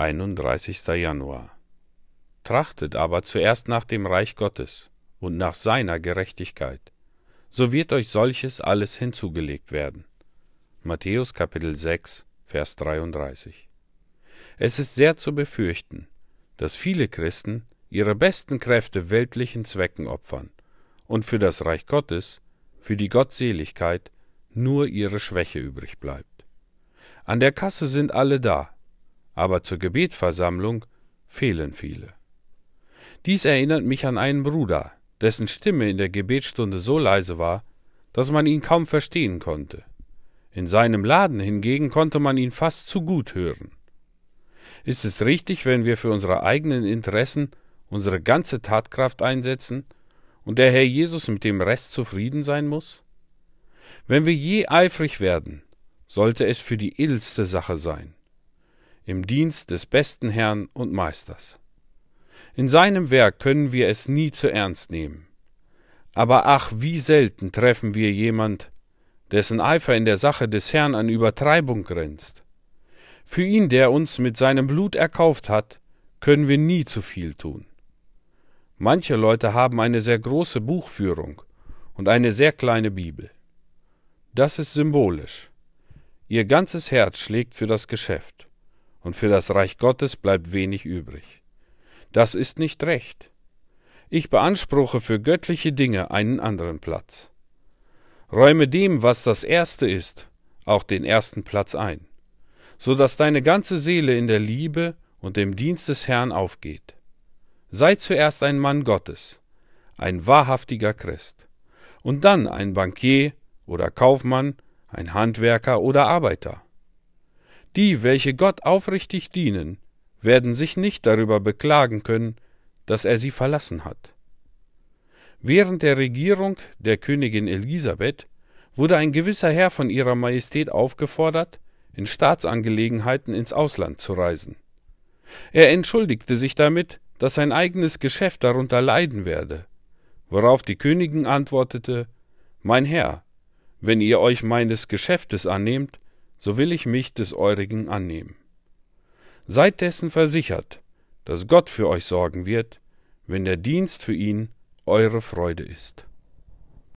31. Januar. Trachtet aber zuerst nach dem Reich Gottes und nach seiner Gerechtigkeit, so wird euch solches alles hinzugelegt werden. Matthäus Kapitel 6, Vers 33. Es ist sehr zu befürchten, dass viele Christen ihre besten Kräfte weltlichen Zwecken opfern und für das Reich Gottes, für die Gottseligkeit, nur ihre Schwäche übrig bleibt. An der Kasse sind alle da, aber zur Gebetversammlung fehlen viele. Dies erinnert mich an einen Bruder, dessen Stimme in der Gebetsstunde so leise war, dass man ihn kaum verstehen konnte. In seinem Laden hingegen konnte man ihn fast zu gut hören. Ist es richtig, wenn wir für unsere eigenen Interessen unsere ganze Tatkraft einsetzen und der Herr Jesus mit dem Rest zufrieden sein muss? Wenn wir je eifrig werden, sollte es für die edelste Sache sein, im Dienst des besten Herrn und Meisters. In seinem Werk können wir es nie zu ernst nehmen. Aber ach, wie selten treffen wir jemand, dessen Eifer in der Sache des Herrn an Übertreibung grenzt. Für ihn, der uns mit seinem Blut erkauft hat, können wir nie zu viel tun. Manche Leute haben eine sehr große Buchführung und eine sehr kleine Bibel. Das ist symbolisch. Ihr ganzes Herz schlägt für das Geschäft, und für das Reich Gottes bleibt wenig übrig. Das ist nicht recht. Ich beanspruche für göttliche Dinge einen anderen Platz. Räume dem, was das Erste ist, auch den ersten Platz ein, so dass deine ganze Seele in der Liebe und dem Dienst des Herrn aufgeht. Sei zuerst ein Mann Gottes, ein wahrhaftiger Christ, und dann ein Bankier oder Kaufmann, ein Handwerker oder Arbeiter. Die, welche Gott aufrichtig dienen, werden sich nicht darüber beklagen können, dass er sie verlassen hat. Während der Regierung der Königin Elisabeth wurde ein gewisser Herr von ihrer Majestät aufgefordert, in Staatsangelegenheiten ins Ausland zu reisen. Er entschuldigte sich damit, dass sein eigenes Geschäft darunter leiden werde, worauf die Königin antwortete Mein Herr, wenn ihr euch meines Geschäftes annehmt, so will ich mich des eurigen annehmen. Seid dessen versichert, dass Gott für euch sorgen wird, wenn der Dienst für ihn eure Freude ist.